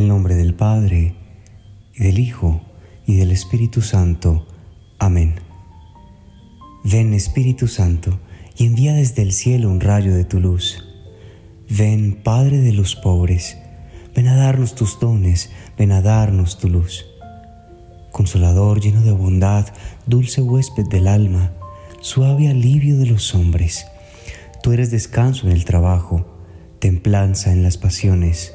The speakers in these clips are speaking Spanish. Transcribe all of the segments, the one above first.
el nombre del Padre, y del Hijo, y del Espíritu Santo. Amén. Ven Espíritu Santo, y envía desde el cielo un rayo de tu luz. Ven Padre de los pobres, ven a darnos tus dones, ven a darnos tu luz. Consolador lleno de bondad, dulce huésped del alma, suave alivio de los hombres. Tú eres descanso en el trabajo, templanza en las pasiones,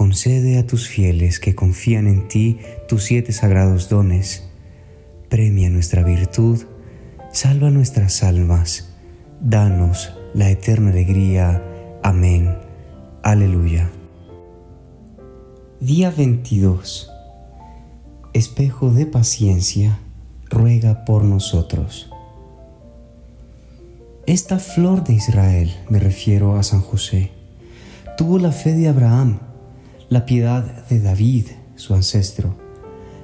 Concede a tus fieles que confían en ti tus siete sagrados dones. Premia nuestra virtud, salva nuestras almas, danos la eterna alegría. Amén. Aleluya. Día 22. Espejo de paciencia, ruega por nosotros. Esta flor de Israel, me refiero a San José, tuvo la fe de Abraham la piedad de David, su ancestro,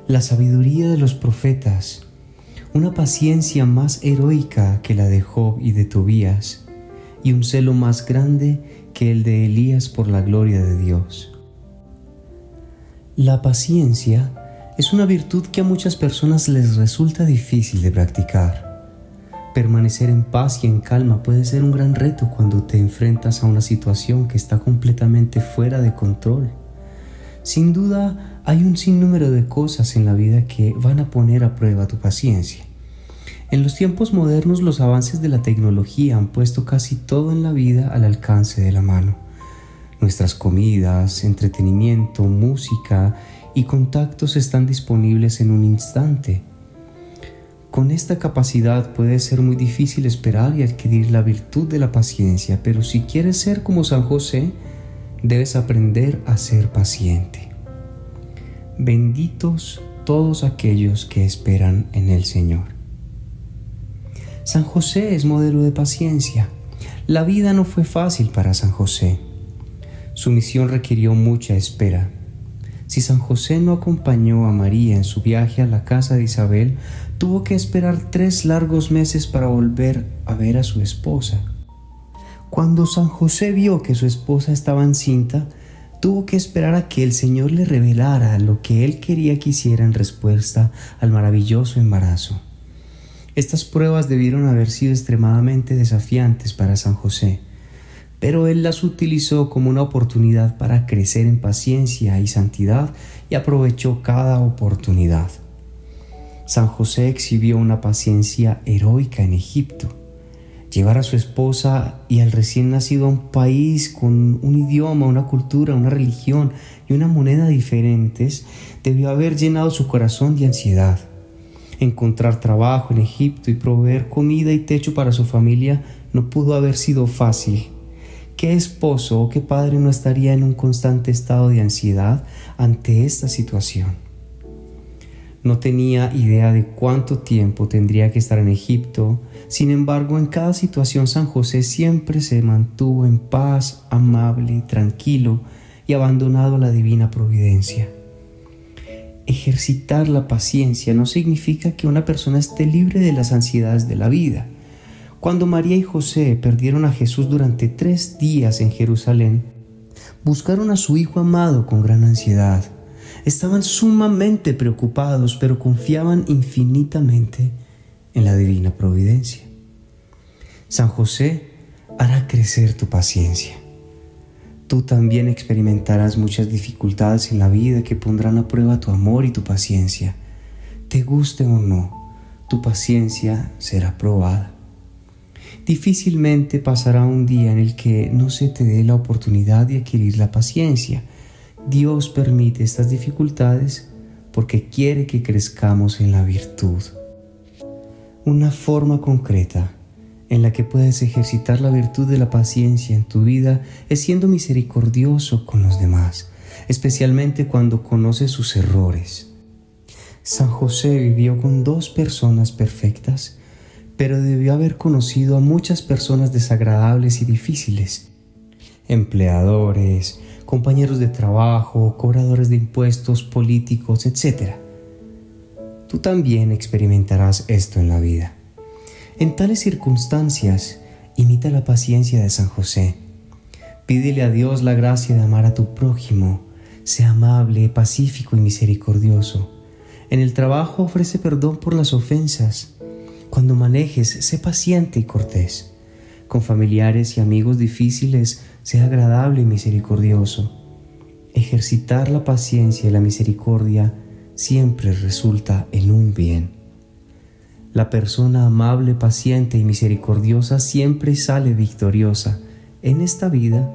la sabiduría de los profetas, una paciencia más heroica que la de Job y de Tobías, y un celo más grande que el de Elías por la gloria de Dios. La paciencia es una virtud que a muchas personas les resulta difícil de practicar. Permanecer en paz y en calma puede ser un gran reto cuando te enfrentas a una situación que está completamente fuera de control. Sin duda hay un sinnúmero de cosas en la vida que van a poner a prueba tu paciencia. En los tiempos modernos los avances de la tecnología han puesto casi todo en la vida al alcance de la mano. Nuestras comidas, entretenimiento, música y contactos están disponibles en un instante. Con esta capacidad puede ser muy difícil esperar y adquirir la virtud de la paciencia, pero si quieres ser como San José, debes aprender a ser paciente. Benditos todos aquellos que esperan en el Señor. San José es modelo de paciencia. La vida no fue fácil para San José. Su misión requirió mucha espera. Si San José no acompañó a María en su viaje a la casa de Isabel, tuvo que esperar tres largos meses para volver a ver a su esposa. Cuando San José vio que su esposa estaba encinta, tuvo que esperar a que el Señor le revelara lo que él quería que hiciera en respuesta al maravilloso embarazo. Estas pruebas debieron haber sido extremadamente desafiantes para San José, pero él las utilizó como una oportunidad para crecer en paciencia y santidad y aprovechó cada oportunidad. San José exhibió una paciencia heroica en Egipto llevar a su esposa y al recién nacido a un país con un idioma, una cultura, una religión y una moneda diferentes, debió haber llenado su corazón de ansiedad. Encontrar trabajo en Egipto y proveer comida y techo para su familia no pudo haber sido fácil. ¿Qué esposo o qué padre no estaría en un constante estado de ansiedad ante esta situación? No tenía idea de cuánto tiempo tendría que estar en Egipto, sin embargo en cada situación San José siempre se mantuvo en paz, amable, tranquilo y abandonado a la divina providencia. Ejercitar la paciencia no significa que una persona esté libre de las ansiedades de la vida. Cuando María y José perdieron a Jesús durante tres días en Jerusalén, buscaron a su Hijo amado con gran ansiedad Estaban sumamente preocupados, pero confiaban infinitamente en la divina providencia. San José hará crecer tu paciencia. Tú también experimentarás muchas dificultades en la vida que pondrán a prueba tu amor y tu paciencia. Te guste o no, tu paciencia será probada. Difícilmente pasará un día en el que no se te dé la oportunidad de adquirir la paciencia Dios permite estas dificultades porque quiere que crezcamos en la virtud. Una forma concreta en la que puedes ejercitar la virtud de la paciencia en tu vida es siendo misericordioso con los demás, especialmente cuando conoces sus errores. San José vivió con dos personas perfectas, pero debió haber conocido a muchas personas desagradables y difíciles. Empleadores, compañeros de trabajo, cobradores de impuestos, políticos, etc. Tú también experimentarás esto en la vida. En tales circunstancias, imita la paciencia de San José. Pídele a Dios la gracia de amar a tu prójimo. Sea amable, pacífico y misericordioso. En el trabajo ofrece perdón por las ofensas. Cuando manejes, sé paciente y cortés. Con familiares y amigos difíciles, sea agradable y misericordioso. Ejercitar la paciencia y la misericordia siempre resulta en un bien. La persona amable, paciente y misericordiosa siempre sale victoriosa en esta vida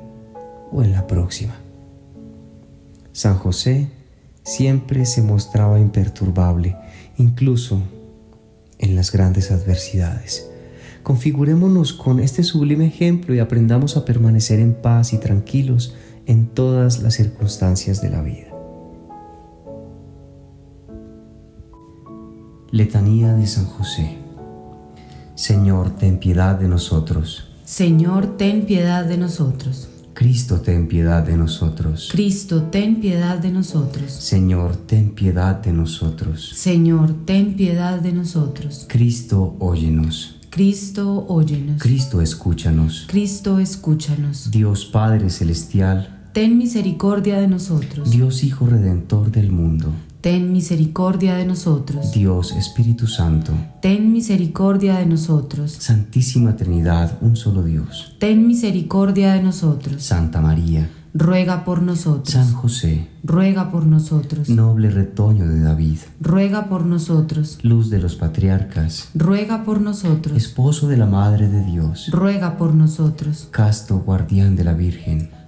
o en la próxima. San José siempre se mostraba imperturbable, incluso en las grandes adversidades. Configurémonos con este sublime ejemplo y aprendamos a permanecer en paz y tranquilos en todas las circunstancias de la vida. Letanía de San José. Señor, ten piedad de nosotros. Señor, ten piedad de nosotros. Cristo, ten piedad de nosotros. Cristo, ten piedad de nosotros. Señor, ten piedad de nosotros. Señor, ten piedad de nosotros. Cristo, óyenos. Cristo, óyenos. Cristo, escúchanos. Cristo, escúchanos. Dios Padre Celestial, ten misericordia de nosotros. Dios Hijo Redentor del mundo ten misericordia de nosotros. Dios Espíritu Santo, ten misericordia de nosotros. Santísima Trinidad, un solo Dios, ten misericordia de nosotros. Santa María, ruega por nosotros. San José, ruega por nosotros. Noble retoño de David, ruega por nosotros. Luz de los patriarcas, ruega por nosotros. Esposo de la Madre de Dios, ruega por nosotros. Casto guardián de la Virgen,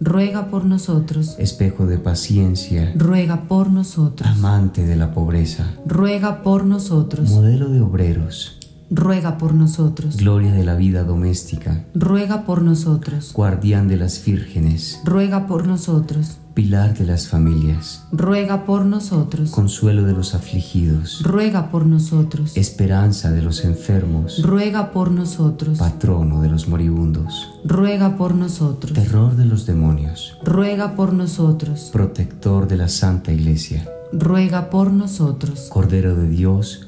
ruega por nosotros. Espejo de paciencia, ruega por nosotros. Amante de la pobreza, ruega por nosotros. Modelo de obreros, ruega por nosotros. Gloria de la vida doméstica, ruega por nosotros. Guardián de las vírgenes, ruega por nosotros. Pilar de las familias, ruega por nosotros. Consuelo de los afligidos, ruega por nosotros. Esperanza de los enfermos, ruega por nosotros. Patrono de los moribundos, ruega por nosotros. Terror de los demonios, ruega por nosotros. Protector de la Santa Iglesia, ruega por nosotros. Cordero de Dios,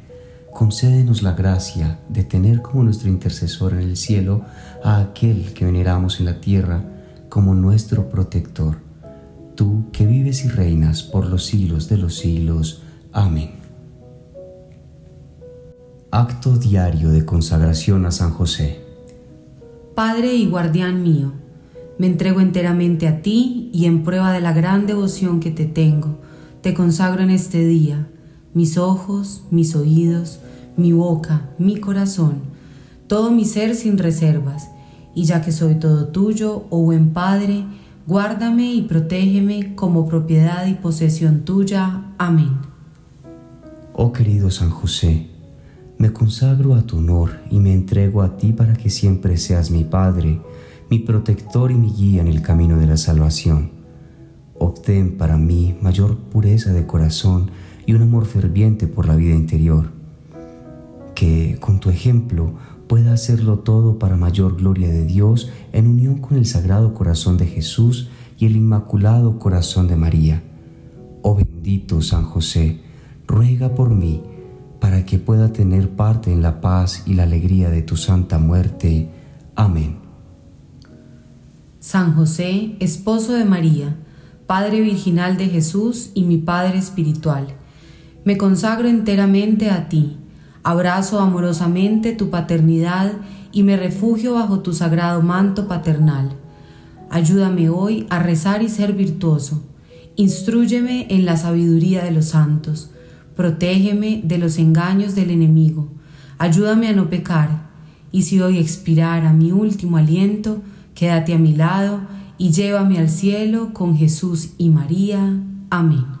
concédenos la gracia de tener como nuestro intercesor en el cielo a aquel que veneramos en la tierra como nuestro protector. Tú que vives y reinas por los siglos de los siglos. Amén. Acto diario de consagración a San José. Padre y guardián mío, me entrego enteramente a ti y en prueba de la gran devoción que te tengo, te consagro en este día mis ojos, mis oídos, mi boca, mi corazón, todo mi ser sin reservas, y ya que soy todo tuyo, oh buen Padre, guárdame y protégeme como propiedad y posesión tuya. Amén. Oh querido San José, me consagro a tu honor y me entrego a ti para que siempre seas mi Padre, mi protector y mi guía en el camino de la salvación. Obtén para mí mayor pureza de corazón y un amor ferviente por la vida interior. Que con tu ejemplo pueda hacerlo todo para mayor gloria de Dios en unión con el Sagrado Corazón de Jesús y el Inmaculado Corazón de María. Oh bendito San José, ruega por mí, para que pueda tener parte en la paz y la alegría de tu santa muerte. Amén. San José, esposo de María, Padre Virginal de Jesús y mi Padre Espiritual, me consagro enteramente a ti, abrazo amorosamente tu paternidad y me refugio bajo tu sagrado manto paternal. Ayúdame hoy a rezar y ser virtuoso. Instrúyeme en la sabiduría de los santos. Protégeme de los engaños del enemigo. Ayúdame a no pecar. Y si hoy expirara mi último aliento, quédate a mi lado y llévame al cielo con Jesús y María. Amén.